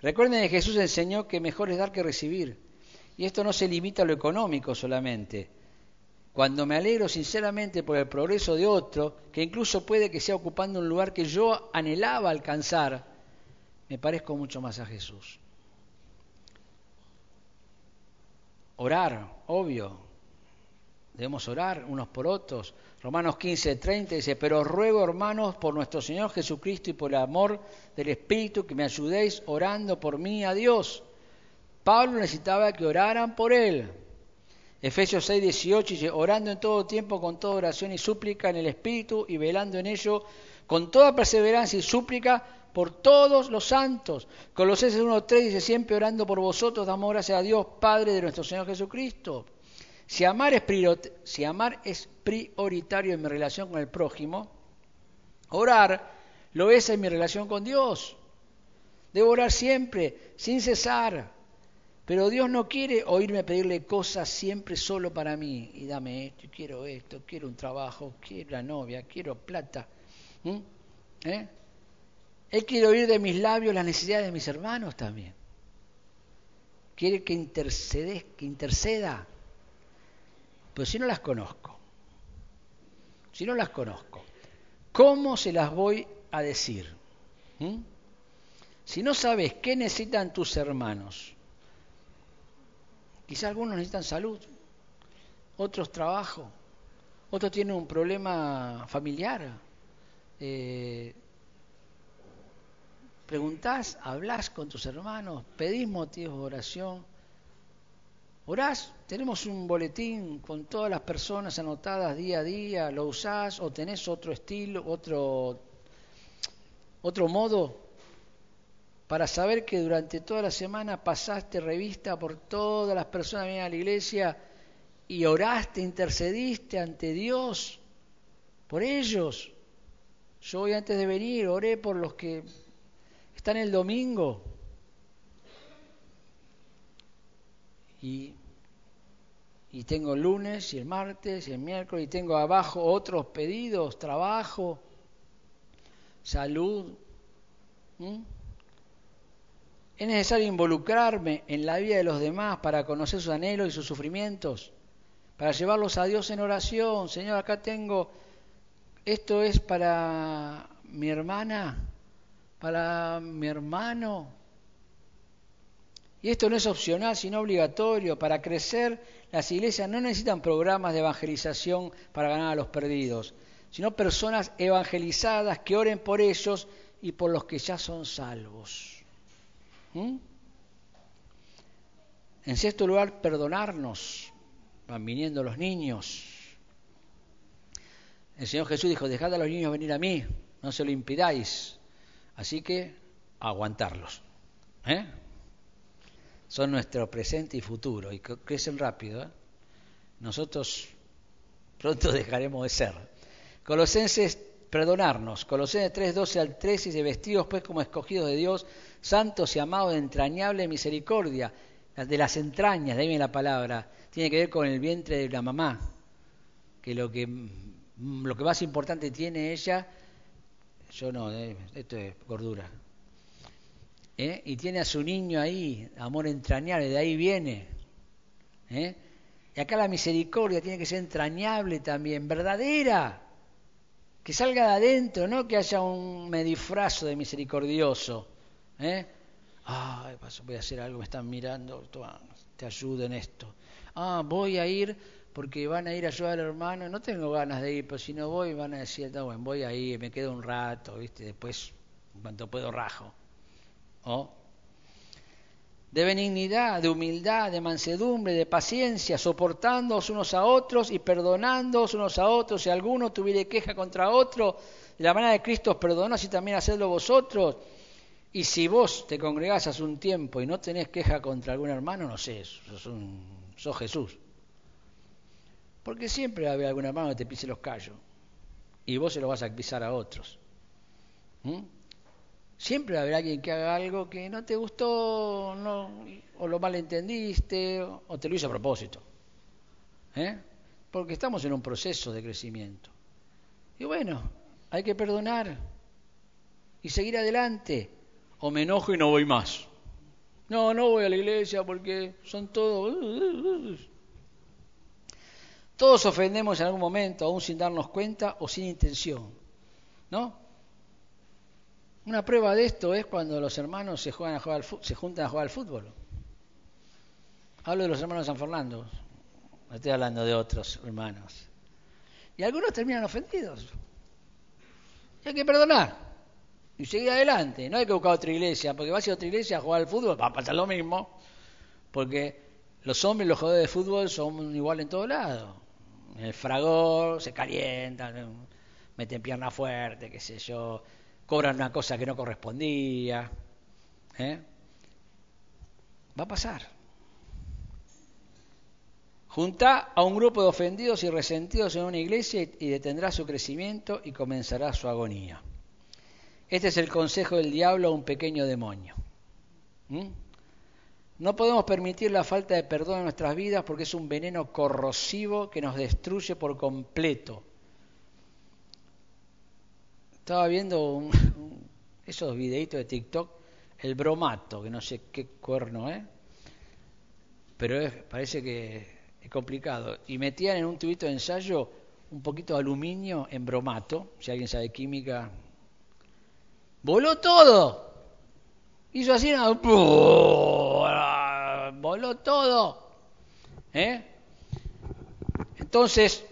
Recuerden que Jesús enseñó que mejor es dar que recibir. Y esto no se limita a lo económico solamente. Cuando me alegro sinceramente por el progreso de otro, que incluso puede que sea ocupando un lugar que yo anhelaba alcanzar, me parezco mucho más a Jesús. Orar, obvio. Debemos orar unos por otros. Romanos 15, 30 dice, pero ruego hermanos por nuestro Señor Jesucristo y por el amor del Espíritu que me ayudéis orando por mí a Dios. Pablo necesitaba que oraran por él. Efesios 6, 18 dice, orando en todo tiempo con toda oración y súplica en el Espíritu y velando en ello con toda perseverancia y súplica por todos los santos. Colosenses 1.3 dice, siempre orando por vosotros, damos gracias a Dios, Padre de nuestro Señor Jesucristo. Si amar, es si amar es prioritario en mi relación con el prójimo, orar lo es en mi relación con Dios. Debo orar siempre, sin cesar. Pero Dios no quiere oírme pedirle cosas siempre solo para mí. Y dame esto, quiero esto, quiero un trabajo, quiero la novia, quiero plata. ¿Eh? Él quiere oír de mis labios las necesidades de mis hermanos también. Quiere que, intercede, que interceda. Pero si no las conozco, si no las conozco, ¿cómo se las voy a decir? ¿Mm? Si no sabes qué necesitan tus hermanos, quizá algunos necesitan salud, otros trabajo, otros tienen un problema familiar, eh, preguntás, hablás con tus hermanos, pedís motivos de oración, orás, tenemos un boletín con todas las personas anotadas día a día, lo usás o tenés otro estilo, otro, otro modo para saber que durante toda la semana pasaste revista por todas las personas que vienen a la iglesia y oraste, intercediste ante Dios por ellos. Yo hoy antes de venir oré por los que está en el domingo. Y, y tengo el lunes y el martes y el miércoles y tengo abajo otros pedidos, trabajo, salud. Es necesario involucrarme en la vida de los demás para conocer sus anhelos y sus sufrimientos, para llevarlos a Dios en oración. Señor, acá tengo, esto es para mi hermana, para mi hermano. Y esto no es opcional, sino obligatorio. Para crecer, las iglesias no necesitan programas de evangelización para ganar a los perdidos, sino personas evangelizadas que oren por ellos y por los que ya son salvos. ¿Mm? En sexto lugar, perdonarnos. Van viniendo los niños. El Señor Jesús dijo, dejad a los niños venir a mí, no se lo impidáis. Así que aguantarlos. ¿eh? Son nuestro presente y futuro y crecen rápido. ¿eh? Nosotros pronto (laughs) dejaremos de ser. Colosenses, perdonarnos. Colosenses 3, 12 al 13 dice, vestidos pues como escogidos de Dios, santos y amados de entrañable misericordia, de las entrañas, de la palabra, tiene que ver con el vientre de la mamá, que lo que, lo que más importante tiene ella, yo no, eh, esto es gordura, ¿eh? y tiene a su niño ahí, amor entrañable, de ahí viene. ¿eh? Y acá la misericordia tiene que ser entrañable también, verdadera, que salga de adentro, no que haya un medifrazo de misericordioso. ¿eh? Ay, voy a hacer algo, me están mirando, te ayudo en esto. Ah, voy a ir porque van a ir a ayudar al hermano, no tengo ganas de ir, pero si no voy van a decir, no, bueno, voy a ir, me quedo un rato, ¿viste? después, cuanto puedo, rajo. De benignidad, de humildad, de mansedumbre, de paciencia, soportándoos unos a otros y perdonándoos unos a otros. Si alguno tuviere queja contra otro, de la manera de Cristo os perdonó, así también hacedlo vosotros. Y si vos te congregás hace un tiempo y no tenés queja contra algún hermano, no sé, sos, un, sos Jesús. Porque siempre va a haber algún hermano que te pise los callos y vos se lo vas a pisar a otros. ¿Mm? Siempre va a haber alguien que haga algo que no te gustó, no, o lo malentendiste, o te lo hizo a propósito. ¿eh? Porque estamos en un proceso de crecimiento. Y bueno, hay que perdonar y seguir adelante. O me enojo y no voy más. No, no voy a la iglesia porque son todos... Todos ofendemos en algún momento, aún sin darnos cuenta o sin intención. ¿No? Una prueba de esto es cuando los hermanos se, juegan a jugar se juntan a jugar al fútbol. Hablo de los hermanos de San Fernando, no estoy hablando de otros hermanos. Y algunos terminan ofendidos. Y hay que perdonar y seguir adelante. No hay que buscar otra iglesia, porque vas a otra iglesia a jugar al fútbol, va a pasar lo mismo. Porque los hombres, los jugadores de fútbol son igual en todos lados. El fragor se calientan, meten pierna fuerte, qué sé yo cobran una cosa que no correspondía. ¿eh? Va a pasar. Junta a un grupo de ofendidos y resentidos en una iglesia y detendrá su crecimiento y comenzará su agonía. Este es el consejo del diablo a un pequeño demonio. No podemos permitir la falta de perdón en nuestras vidas porque es un veneno corrosivo que nos destruye por completo estaba viendo esos videitos de TikTok, el bromato, que no sé qué cuerno es, pero parece que es complicado. Y metían en un tubito de ensayo un poquito de aluminio en bromato, si alguien sabe química. ¡Voló todo! Hizo así, voló todo. ¿Eh? Entonces,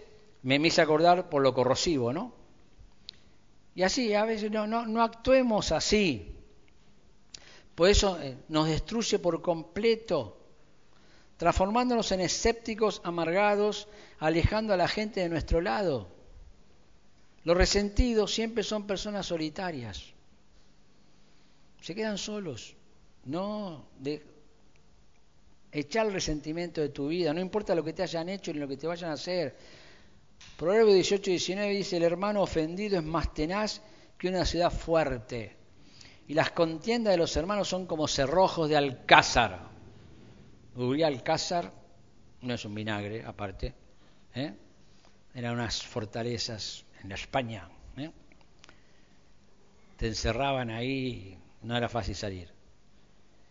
me hice acordar por lo corrosivo, ¿no? Y así, a veces no, no, no actuemos así. Por eso eh, nos destruye por completo, transformándonos en escépticos, amargados, alejando a la gente de nuestro lado. Los resentidos siempre son personas solitarias. Se quedan solos. No de echar el resentimiento de tu vida, no importa lo que te hayan hecho ni lo que te vayan a hacer. Proverbio 18 y 19 dice, el hermano ofendido es más tenaz que una ciudad fuerte. Y las contiendas de los hermanos son como cerrojos de alcázar. Uriah Alcázar no es un vinagre, aparte. ¿eh? Eran unas fortalezas en España. ¿eh? Te encerraban ahí, no era fácil salir.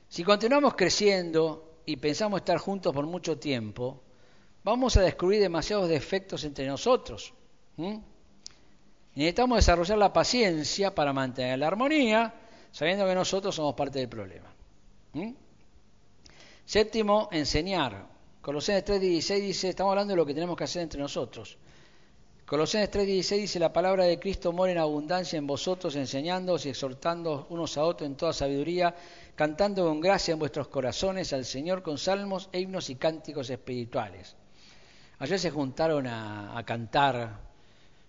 Si continuamos creciendo y pensamos estar juntos por mucho tiempo, vamos a descubrir demasiados defectos entre nosotros. Necesitamos desarrollar la paciencia para mantener la armonía, sabiendo que nosotros somos parte del problema. Séptimo, enseñar. Colosenses 3:16 dice, estamos hablando de lo que tenemos que hacer entre nosotros. Colosenses 3:16 dice, la palabra de Cristo mora en abundancia en vosotros, enseñándoos y exhortando unos a otros en toda sabiduría, cantando con gracia en vuestros corazones al Señor con salmos, himnos y cánticos espirituales. Ayer se juntaron a, cantar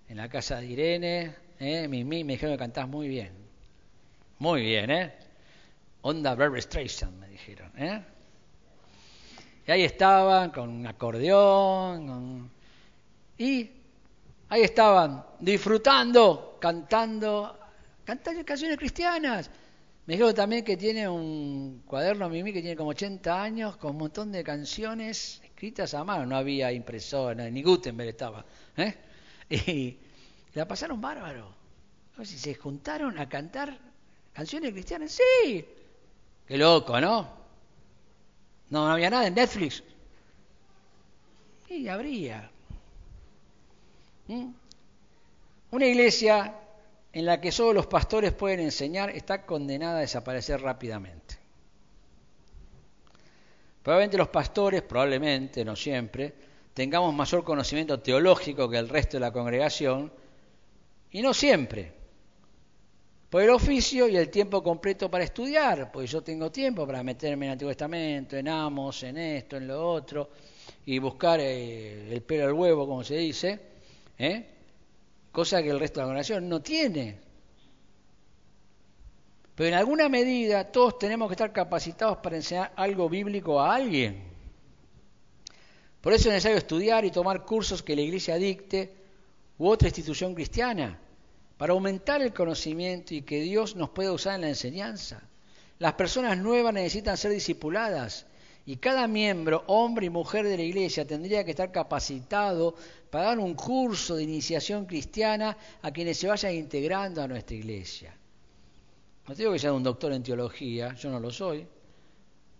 en la casa de Irene, ¿eh? me, me, dijeron que cantás muy bien. Muy bien, ¿eh? Onda Streisand, me dijeron, ¿eh? Y ahí estaban con acordeón, y ahí estaban disfrutando, cantando, cantando canciones cristianas. Me dijeron también que tiene un cuaderno Mimi que tiene como 80 años con un montón de canciones escritas a mano. No había impresora, ni Gutenberg estaba. ¿eh? (laughs) Y la pasaron bárbaro. Si se juntaron a cantar canciones cristianas, sí. Qué loco, ¿no? No, había nada en Netflix. Y habría. ¿Mm? Una iglesia en la que solo los pastores pueden enseñar está condenada a desaparecer rápidamente. Probablemente los pastores, probablemente, no siempre, tengamos mayor conocimiento teológico que el resto de la congregación, y no siempre por el oficio y el tiempo completo para estudiar, pues yo tengo tiempo para meterme en el Antiguo Testamento, en Amos, en esto, en lo otro, y buscar eh, el pelo al huevo, como se dice, ¿eh? cosa que el resto de la congregación no tiene. Pero en alguna medida todos tenemos que estar capacitados para enseñar algo bíblico a alguien. Por eso es necesario estudiar y tomar cursos que la Iglesia dicte u otra institución cristiana para aumentar el conocimiento y que Dios nos pueda usar en la enseñanza. Las personas nuevas necesitan ser discipuladas y cada miembro, hombre y mujer de la iglesia, tendría que estar capacitado para dar un curso de iniciación cristiana a quienes se vayan integrando a nuestra iglesia. No digo que sea un doctor en teología, yo no lo soy,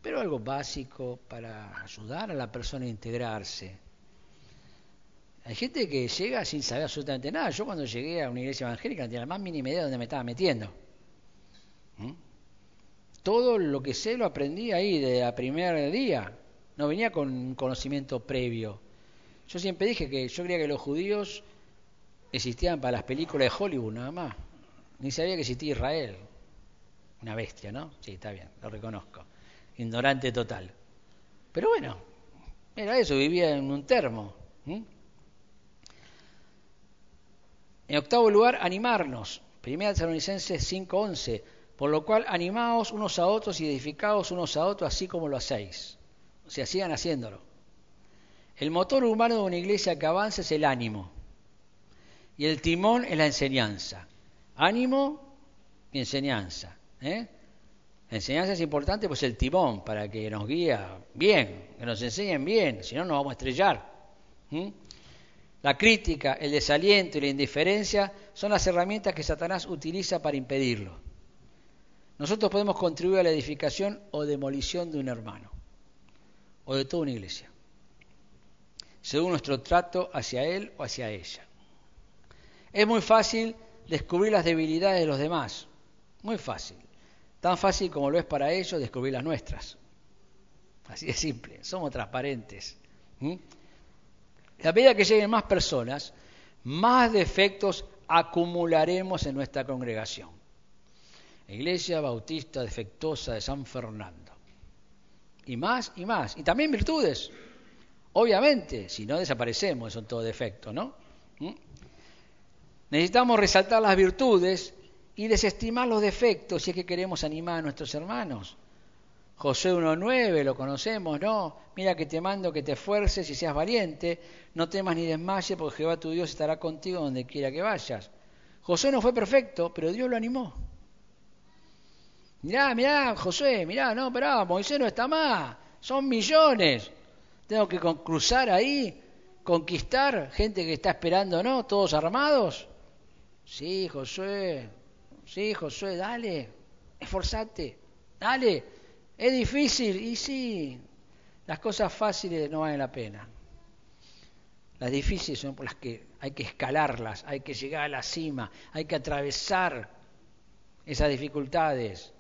pero algo básico para ayudar a la persona a integrarse. Hay gente que llega sin saber absolutamente nada. Yo cuando llegué a una iglesia evangélica no tenía la más mínima idea de dónde me estaba metiendo. ¿Mm? Todo lo que sé lo aprendí ahí de la primer día. No venía con conocimiento previo. Yo siempre dije que yo creía que los judíos existían para las películas de Hollywood nada más. Ni sabía que existía Israel. Una bestia, ¿no? Sí, está bien, lo reconozco. Ignorante total. Pero bueno, era eso, vivía en un termo. En octavo lugar, animarnos. Primera Tesalonicenses 5:11. Por lo cual, animaos unos a otros y edificaos unos a otros así como lo hacéis. O sea, sigan haciéndolo. El motor humano de una iglesia que avanza es el ánimo. Y el timón es la enseñanza. Ánimo y enseñanza. ¿eh? La enseñanza es importante, pues el timón, para que nos guíe bien, que nos enseñen bien, si no nos vamos a estrellar. La crítica, el desaliento y la indiferencia son las herramientas que Satanás utiliza para impedirlo. Nosotros podemos contribuir a la edificación o demolición de un hermano o de toda una iglesia, según nuestro trato hacia él o hacia ella. Es muy fácil descubrir las debilidades de los demás, muy fácil, tan fácil como lo es para ellos descubrir las nuestras. Así de simple, somos transparentes a medida que lleguen más personas, más defectos acumularemos en nuestra congregación. Iglesia Bautista Defectuosa de San Fernando. Y más y más. Y también virtudes. Obviamente, si no desaparecemos, son todo defectos, ¿no? ¿Mm? Necesitamos resaltar las virtudes y desestimar los defectos si es que queremos animar a nuestros hermanos. José 1.9, lo conocemos, ¿no? Mira que te mando que te esfuerces y seas valiente, no temas ni desmayes, porque Jehová tu Dios estará contigo donde quiera que vayas. José no fue perfecto, pero Dios lo animó. Mirá, mirá, José, mirá, no, pero Moisés no está más, son millones. Tengo que cruzar ahí, conquistar gente que está esperando, ¿no? Todos armados. Sí, Josué, sí, Josué, dale, esforzate, dale. Es difícil, y sí, las cosas fáciles no valen la pena. Las difíciles son por las que hay que escalarlas, hay que llegar a la cima, hay que atravesar esas dificultades.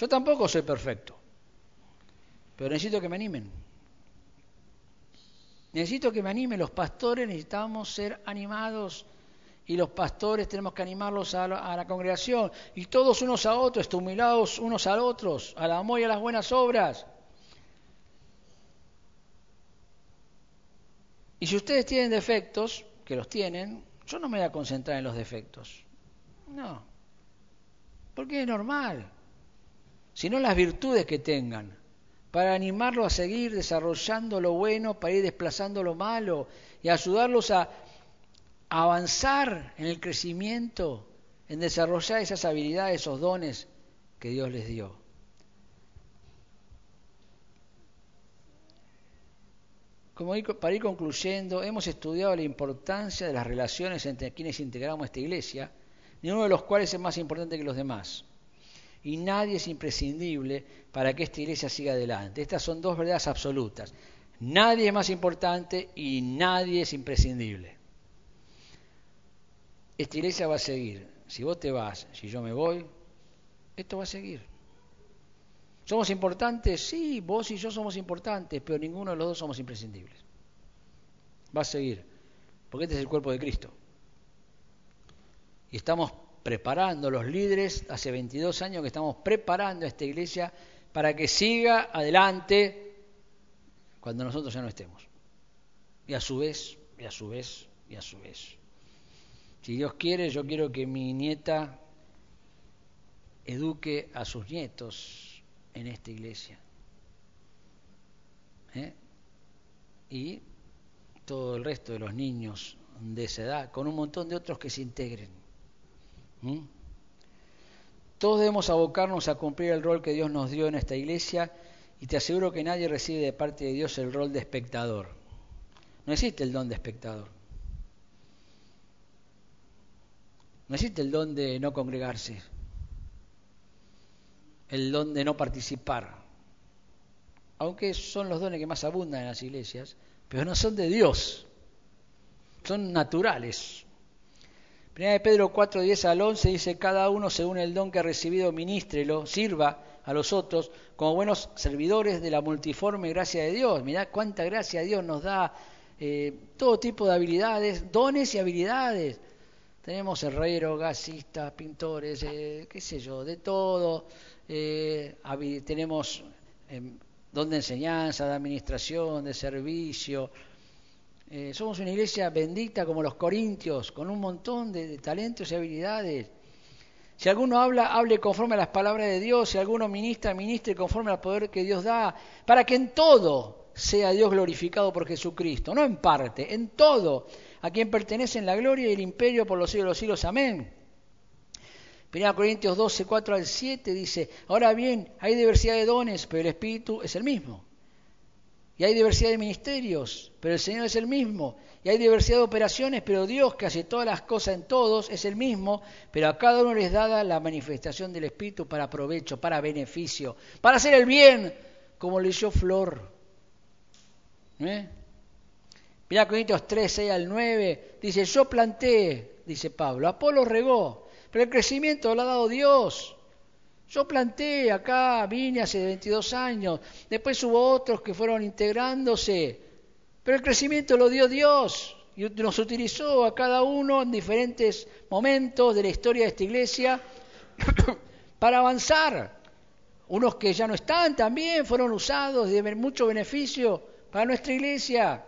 Yo tampoco soy perfecto, pero necesito que me animen. Necesito que me animen. Los pastores necesitamos ser animados y los pastores tenemos que animarlos a la, congregación y todos unos a otros, estimulados unos a otros, al amor y a las buenas obras. Y si ustedes tienen defectos, que los tienen, yo no me voy a concentrar en los defectos. No. Porque es normal. Sino las virtudes que tengan, para animarlos a seguir desarrollando lo bueno, para ir desplazando lo malo y ayudarlos a avanzar en el crecimiento, en desarrollar esas habilidades, esos dones que Dios les dio. Como para ir concluyendo, hemos estudiado la importancia de las relaciones entre quienes integramos esta iglesia, ninguno de los cuales es más importante que los demás. Y nadie es imprescindible para que esta iglesia siga adelante. Estas son dos verdades absolutas. Nadie es más importante y nadie es imprescindible esta iglesia va a seguir. Si vos te vas, si yo me voy, esto va a seguir. ¿Somos importantes? Sí, vos y yo somos importantes, pero ninguno de los dos somos imprescindibles. Va a seguir, porque este es el cuerpo de Cristo. Y estamos preparando, los líderes, hace 22 años que estamos preparando a esta iglesia para que siga adelante cuando nosotros ya no estemos. Y a su vez, y a su vez, y a su vez. Si Dios quiere, yo quiero que mi nieta eduque a sus nietos en esta iglesia. ¿Eh? Y todo el resto de los niños de esa edad, con un montón de otros que se integren. ¿Mm? Todos debemos abocarnos a cumplir el rol que Dios nos dio en esta iglesia y te aseguro que nadie recibe de parte de Dios el rol de espectador. No existe el don de espectador. No existe el don de no congregarse, el don de no participar, aunque son los dones que más abundan en las iglesias, pero no son de Dios, son naturales. Primera de Pedro 4, 10 al 11 dice, cada uno según el don que ha recibido, ministrelo, sirva a los otros como buenos servidores de la multiforme gracia de Dios. Mirá cuánta gracia Dios nos da, eh, todo tipo de habilidades, dones y habilidades. Tenemos herreros, gasistas, pintores, eh, qué sé yo, de todo. Eh, tenemos eh, don de enseñanza, de administración, de servicio. Eh, somos una iglesia bendita como los corintios, con un montón de, de talentos y habilidades. Si alguno habla, hable conforme a las palabras de Dios. Si alguno ministra, ministre conforme al poder que Dios da. Para que en todo sea Dios glorificado por Jesucristo. No en parte, en todo a quien pertenecen la gloria y el imperio por los siglos de los siglos. Amén. 1 Corintios 12, 4 al 7 dice, ahora bien, hay diversidad de dones, pero el Espíritu es el mismo. Y hay diversidad de ministerios, pero el Señor es el mismo. Y hay diversidad de operaciones, pero Dios que hace todas las cosas en todos es el mismo, pero a cada uno les da la manifestación del Espíritu para provecho, para beneficio, para hacer el bien, como leyó Flor. ¿Eh? Mirá Corintios 3, 6 al 9, dice, yo planté, dice Pablo, Apolo regó, pero el crecimiento lo ha dado Dios. Yo planté acá, vine hace 22 años, después hubo otros que fueron integrándose, pero el crecimiento lo dio Dios y nos utilizó a cada uno en diferentes momentos de la historia de esta iglesia (coughs) para avanzar. Unos que ya no están también fueron usados de mucho beneficio para nuestra iglesia.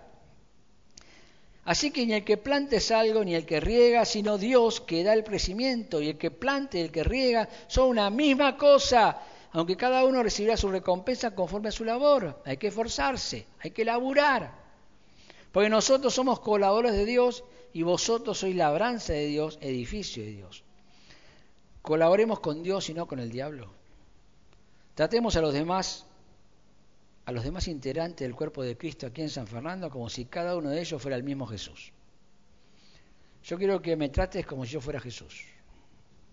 Así que ni el que plante es algo, ni el que riega, sino Dios que da el crecimiento, y el que plante y el que riega son una misma cosa, aunque cada uno recibirá su recompensa conforme a su labor. Hay que esforzarse, hay que laburar. Porque nosotros somos colaboradores de Dios y vosotros sois labranza de Dios, edificio de Dios. Colaboremos con Dios y no con el diablo. Tratemos a los demás a los demás integrantes del cuerpo de Cristo aquí en San Fernando como si cada uno de ellos fuera el mismo Jesús. Yo quiero que me trates como si yo fuera Jesús.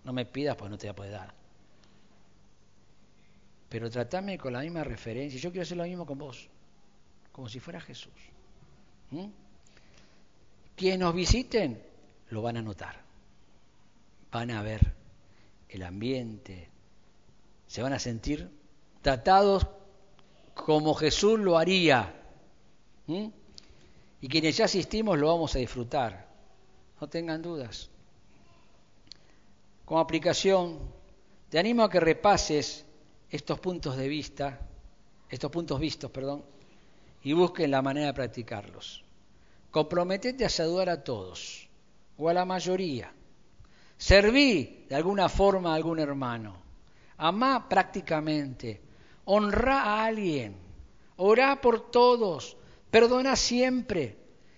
No me pidas porque no te voy a poder dar. Pero tratame con la misma referencia. Yo quiero hacer lo mismo con vos, como si fuera Jesús. ¿Mm? Quienes nos visiten lo van a notar. Van a ver el ambiente. Se van a sentir tratados como Jesús lo haría. Y quienes ya asistimos lo vamos a disfrutar. No tengan dudas. Como aplicación, te animo a que repases estos puntos de vista, estos puntos vistos, perdón, y busquen la manera de practicarlos. Comprometete a saludar a todos o a la mayoría. Serví de alguna forma a algún hermano. Amá prácticamente. Honra a alguien. Orá por todos. Perdona siempre.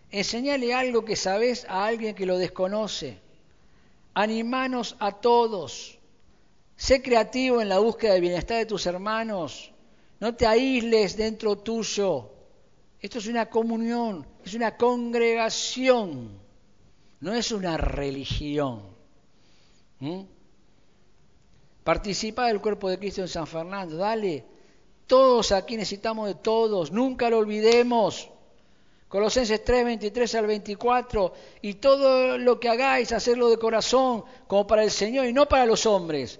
Enseñale algo que sabes a alguien que lo desconoce animanos a todos. Sé creativo en la búsqueda del bienestar de tus hermanos. No te aísles dentro tuyo. Esto es una comunión, es una congregación, no es una religión. ¿Mm? Participa del cuerpo de Cristo en San Fernando, dale. Todos aquí necesitamos de todos, nunca lo olvidemos. Colosenses 3, 23 al 24, y todo lo que hagáis, hacerlo de corazón, como para el Señor y no para los hombres,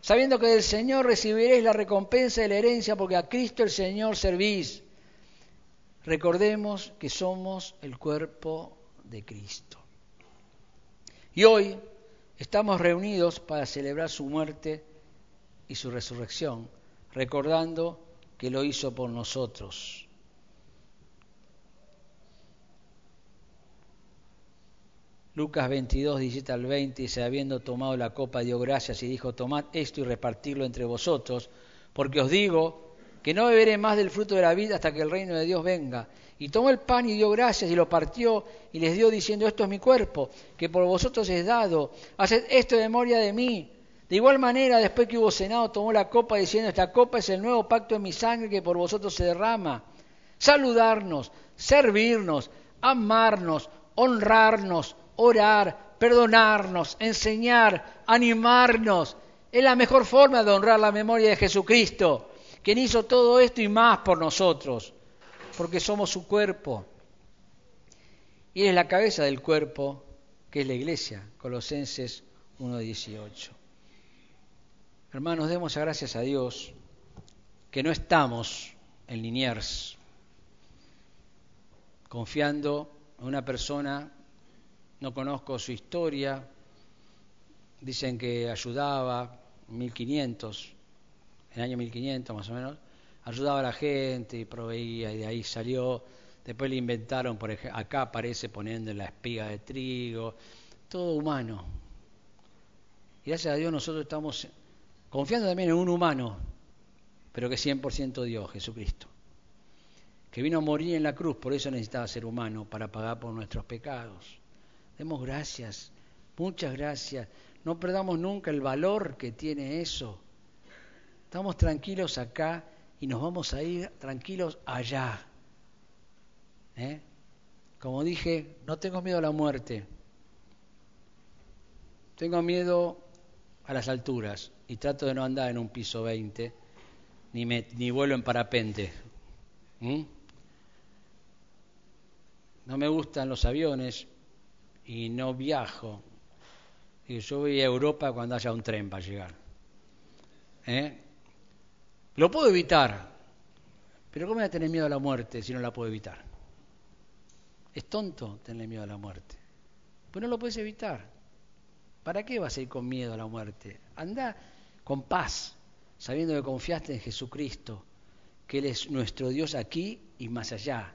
sabiendo que del Señor recibiréis la recompensa de la herencia, porque a Cristo el Señor servís. Recordemos que somos el cuerpo de Cristo. Y hoy estamos reunidos para celebrar su muerte y su resurrección, recordando que lo hizo por nosotros. Lucas 22, 17 al 20 dice, habiendo tomado la copa, dio gracias y dijo, tomad esto y repartirlo entre vosotros, porque os digo que no beberé más del fruto de la vida hasta que el reino de Dios venga. Y tomó el pan y dio gracias y lo partió y les dio diciendo, esto es mi cuerpo, que por vosotros es dado, haced esto de memoria de mí. De igual manera, después que hubo cenado, tomó la copa diciendo, esta copa es el nuevo pacto en mi sangre que por vosotros se derrama. Saludarnos, servirnos, amarnos, honrarnos, orar, perdonarnos, enseñar, animarnos. Es la mejor forma de honrar la memoria de Jesucristo, quien hizo todo esto y más por nosotros, porque somos su cuerpo. Y es la cabeza del cuerpo, que es la iglesia, Colosenses 1.18. Hermanos, demos gracias a Dios que no estamos en Liniers, confiando en una persona no conozco su historia, dicen que ayudaba, 1500, en el año 1500 más o menos, ayudaba a la gente y proveía, y de ahí salió. Después le inventaron, por ejemplo, acá aparece poniendo en la espiga de trigo, todo humano. Y gracias a Dios nosotros estamos confiando también en un humano, pero que es 100% Dios, Jesucristo, que vino a morir en la cruz, por eso necesitaba ser humano, para pagar por nuestros pecados. Demos gracias, muchas gracias. No perdamos nunca el valor que tiene eso. Estamos tranquilos acá y nos vamos a ir tranquilos allá. ¿Eh? Como dije, no tengo miedo a la muerte. Tengo miedo a las alturas y trato de no andar en un piso 20 ni, me, ni vuelo en parapente. No me gustan los aviones, y no viajo. Y yo voy a Europa cuando haya un tren para llegar. ¿Eh? Lo puedo evitar, pero ¿cómo voy a tener miedo a la muerte si no la puedo evitar? Es tonto tener miedo a la muerte. Pues no lo puedes evitar. ¿Para qué vas a ir con miedo a la muerte? Anda con paz, sabiendo que confiaste en Jesucristo, que Él es nuestro Dios aquí y más allá,